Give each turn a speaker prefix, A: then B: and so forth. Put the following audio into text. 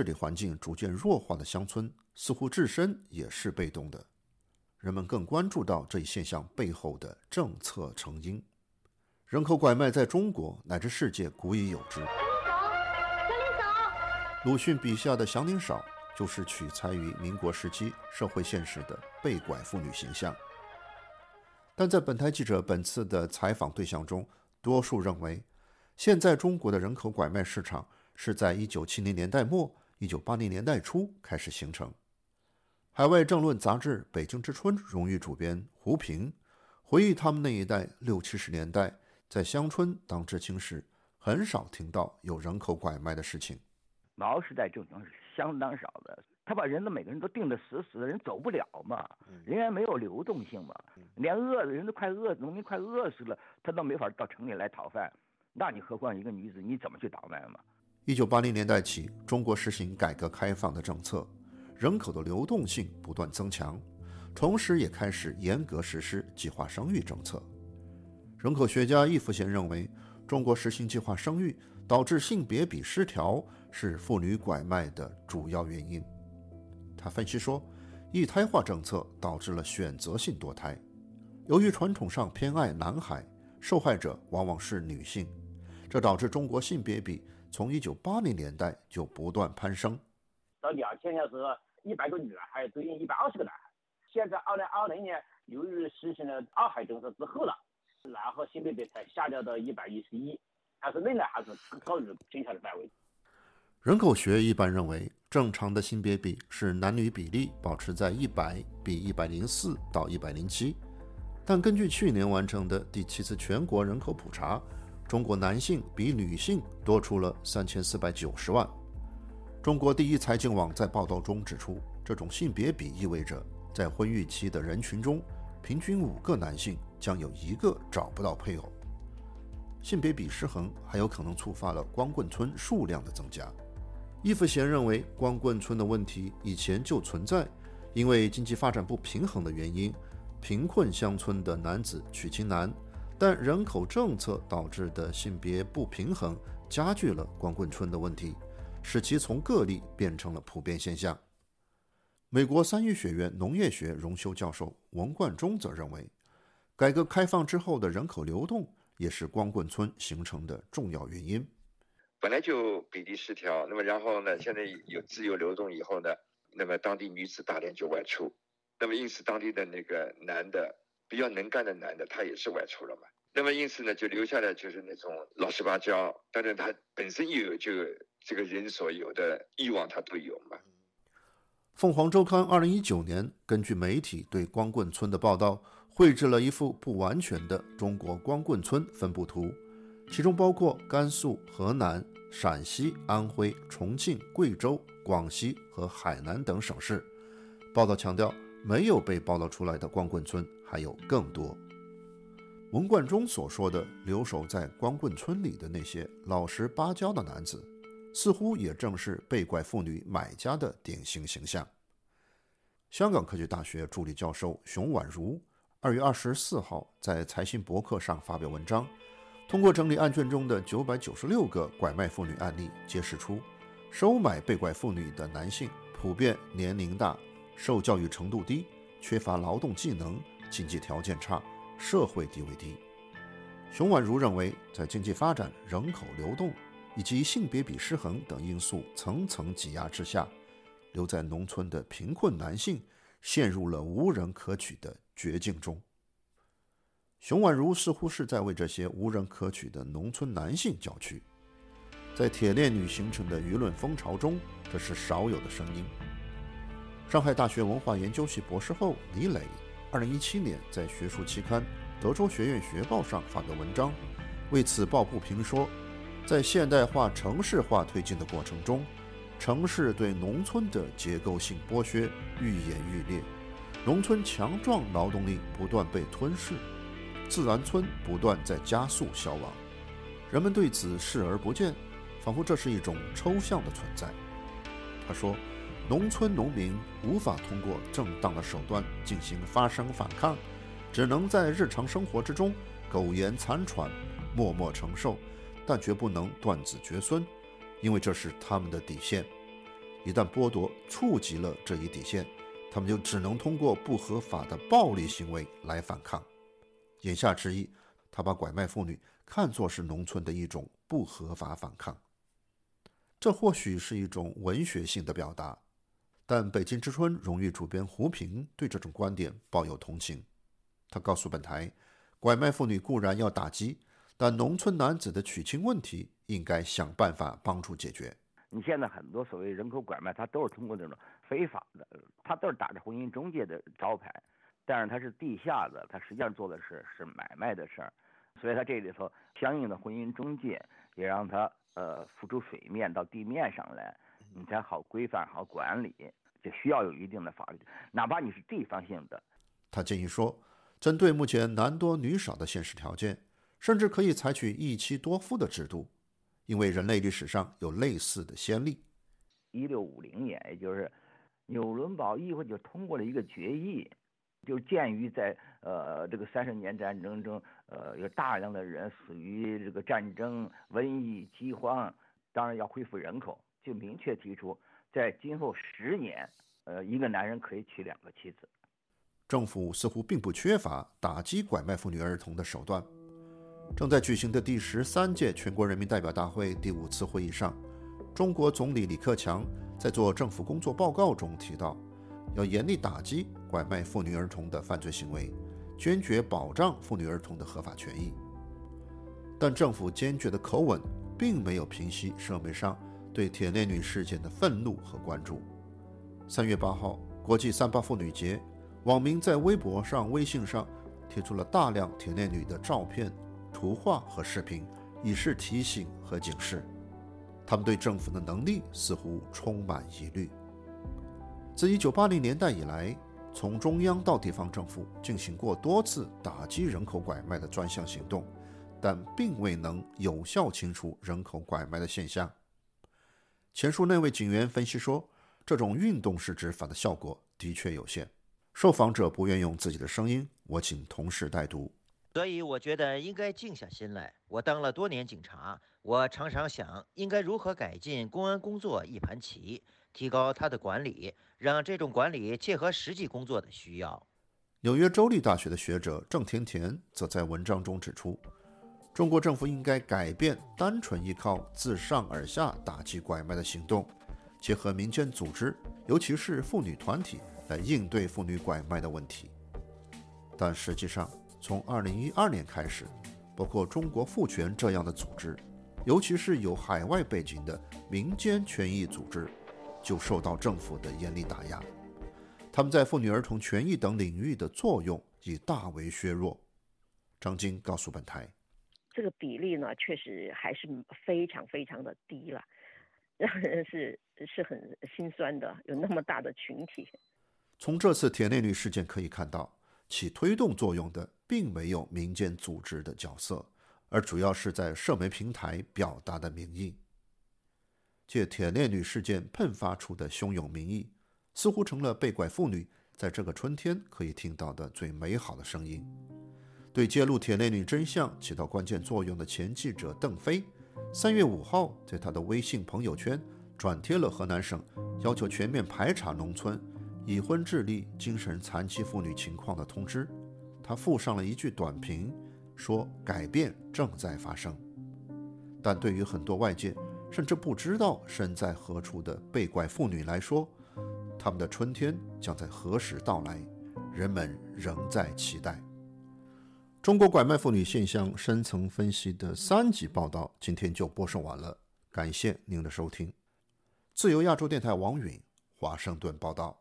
A: 治理环境逐渐弱化的乡村，似乎自身也是被动的。人们更关注到这一现象背后的政策成因。人口拐卖在中国乃至世界古已有之。鲁迅笔下的祥林嫂就是取材于民国时期社会现实的被拐妇女形象。但在本台记者本次的采访对象中，多数认为，现在中国的人口拐卖市场是在1970年代末、1980年代初开始形成。海外政论杂志《北京之春》荣誉主编胡平回忆，他们那一代六七十年代在乡村当知青时，很少听到有人口拐卖的事情。
B: 毛时代这种是相当少的，他把人的每个人都定得死死的，人走不了嘛，人员没有流动性嘛，连饿的人都快饿，农民快饿死了，他都没法到城里来讨饭，那你何况一个女子，你怎么去倒卖嘛？
A: 一九八零年代起，中国实行改革开放的政策，人口的流动性不断增强，同时也开始严格实施计划生育政策。人口学家易福贤认为，中国实行计划生育。导致性别比失调是妇女拐卖的主要原因。他分析说，一胎化政策导致了选择性堕胎。由于传统上偏爱男孩，受害者往往是女性，这导致中国性别比从1980年代就不断攀升。
C: 到两千年时候，一百个女孩对应一百二十个男孩。现在2020年，由于实行了二孩政策之后了，然后性别比才下降到一百一十一。但是仍然还是高于正常的范围。
A: 人口学一般认为，正常的性别比是男女比例保持在一百比一百零四到一百零七。但根据去年完成的第七次全国人口普查，中国男性比女性多出了三千四百九十万。中国第一财经网在报道中指出，这种性别比意味着在婚育期的人群中，平均五个男性将有一个找不到配偶。性别比失衡还有可能触发了光棍村数量的增加。易福贤认为，光棍村的问题以前就存在，因为经济发展不平衡的原因，贫困乡村的男子娶亲难，但人口政策导致的性别不平衡加剧了光棍村的问题，使其从个例变成了普遍现象。美国三一学院农业学荣休教授王冠中则认为，改革开放之后的人口流动。也是光棍村形成的重要原因。
D: 本来就比例失调，那么然后呢，现在有自由流动以后呢，那么当地女子大量就外出，那么因此当地的那个男的比较能干的男的，他也是外出了嘛。那么因此呢，就留下来就是那种老实巴交，当然他本身又有就这个人所有的欲望，他都有嘛。
A: 凤凰周刊二零一九年根据媒体对光棍村的报道。绘制了一幅不完全的中国光棍村分布图，其中包括甘肃、河南、陕西、安徽、重庆、贵州、广西和海南等省市。报道强调，没有被报道出来的光棍村还有更多。文冠中所说的留守在光棍村里的那些老实巴交的男子，似乎也正是被拐妇女买家的典型形象。香港科技大学助理教授熊婉如。二月二十四号，在财新博客上发表文章，通过整理案卷中的九百九十六个拐卖妇女案例，揭示出收买被拐妇女的男性普遍年龄大、受教育程度低、缺乏劳动技能、经济条件差、社会地位低。熊婉如认为，在经济发展、人口流动以及性别比失衡等因素层层挤压之下，留在农村的贫困男性陷入了无人可取的。绝境中，熊婉如似乎是在为这些无人可取的农村男性叫屈。在铁链女形成的舆论风潮中，这是少有的声音。上海大学文化研究系博士后李磊，二零一七年在学术期刊《德州学院学报》上发表文章，为此抱不平说，在现代化城市化推进的过程中，城市对农村的结构性剥削愈演愈烈。农村强壮劳动力不断被吞噬，自然村不断在加速消亡，人们对此视而不见，仿佛这是一种抽象的存在。他说：“农村农民无法通过正当的手段进行发声反抗，只能在日常生活之中苟延残喘，默默承受，但绝不能断子绝孙，因为这是他们的底线。一旦剥夺触及了这一底线，他们就只能通过不合法的暴力行为来反抗。言下之意，他把拐卖妇女看作是农村的一种不合法反抗。这或许是一种文学性的表达，但《北京之春》荣誉主编胡平对这种观点抱有同情。他告诉本台，拐卖妇女固然要打击，但农村男子的娶亲问题应该想办法帮助解决。
B: 你现在很多所谓人口拐卖，他都是通过那种非法的，他都是打着婚姻中介的招牌，但是他是地下的，他实际上做的是是买卖的事儿，所以他这里头相应的婚姻中介也让他。呃，浮出水面到地面上来，你才好规范好管理，就需要有一定的法律，哪怕你是地方性的。
A: 他建议说，针对目前男多女少的现实条件，甚至可以采取一妻多夫的制度，因为人类历史上有类似的先例。
B: 一六五零年，也就是纽伦堡议会就通过了一个决议。就鉴于在呃这个三十年战争中，呃有大量的人死于这个战争、瘟疫、饥荒，当然要恢复人口，就明确提出，在今后十年，呃一个男人可以娶两个妻子。
A: 政府似乎并不缺乏打击拐卖妇女儿童的手段。正在举行的第十三届全国人民代表大会第五次会议上，中国总理李克强在做政府工作报告中提到。要严厉打击拐卖妇女儿童的犯罪行为，坚决保障妇女儿童的合法权益。但政府坚决的口吻并没有平息社会上对铁链女事件的愤怒和关注。三月八号，国际三八妇女节，网民在微博上、微信上贴出了大量铁链女的照片、图画和视频，以示提醒和警示。他们对政府的能力似乎充满疑虑。自1980年代以来，从中央到地方政府进行过多次打击人口拐卖的专项行动，但并未能有效清除人口拐卖的现象。前述那位警员分析说，这种运动式执法的效果的确有限。受访者不愿用自己的声音，我请同事代读。
E: 所以我觉得应该静下心来。我当了多年警察，我常常想，应该如何改进公安工作一盘棋。提高他的管理，让这种管理切合实际工作的需要。
A: 纽约州立大学的学者郑甜甜则在文章中指出，中国政府应该改变单纯依靠自上而下打击拐卖的行动，结合民间组织，尤其是妇女团体来应对妇女拐卖的问题。但实际上，从2012年开始，包括中国妇权这样的组织，尤其是有海外背景的民间权益组织。就受到政府的严厉打压，他们在妇女儿童权益等领域的作用已大为削弱。张晶告诉本台，
F: 这个比例呢，确实还是非常非常的低了，让人是是很心酸的。有那么大的群体，
A: 从这次铁链女事件可以看到，起推动作用的并没有民间组织的角色，而主要是在社媒平台表达的民意。借铁链女事件喷发出的汹涌民意，似乎成了被拐妇女在这个春天可以听到的最美好的声音。对揭露铁链女真相起到关键作用的前记者邓飞，三月五号在他的微信朋友圈转贴了河南省要求全面排查农村已婚智力精神残疾妇女情况的通知。他附上了一句短评，说：“改变正在发生。”但对于很多外界，甚至不知道身在何处的被拐妇女来说，他们的春天将在何时到来？人们仍在期待。中国拐卖妇女现象深层分析的三集报道，今天就播送完了。感谢您的收听。自由亚洲电台王允华盛顿报道。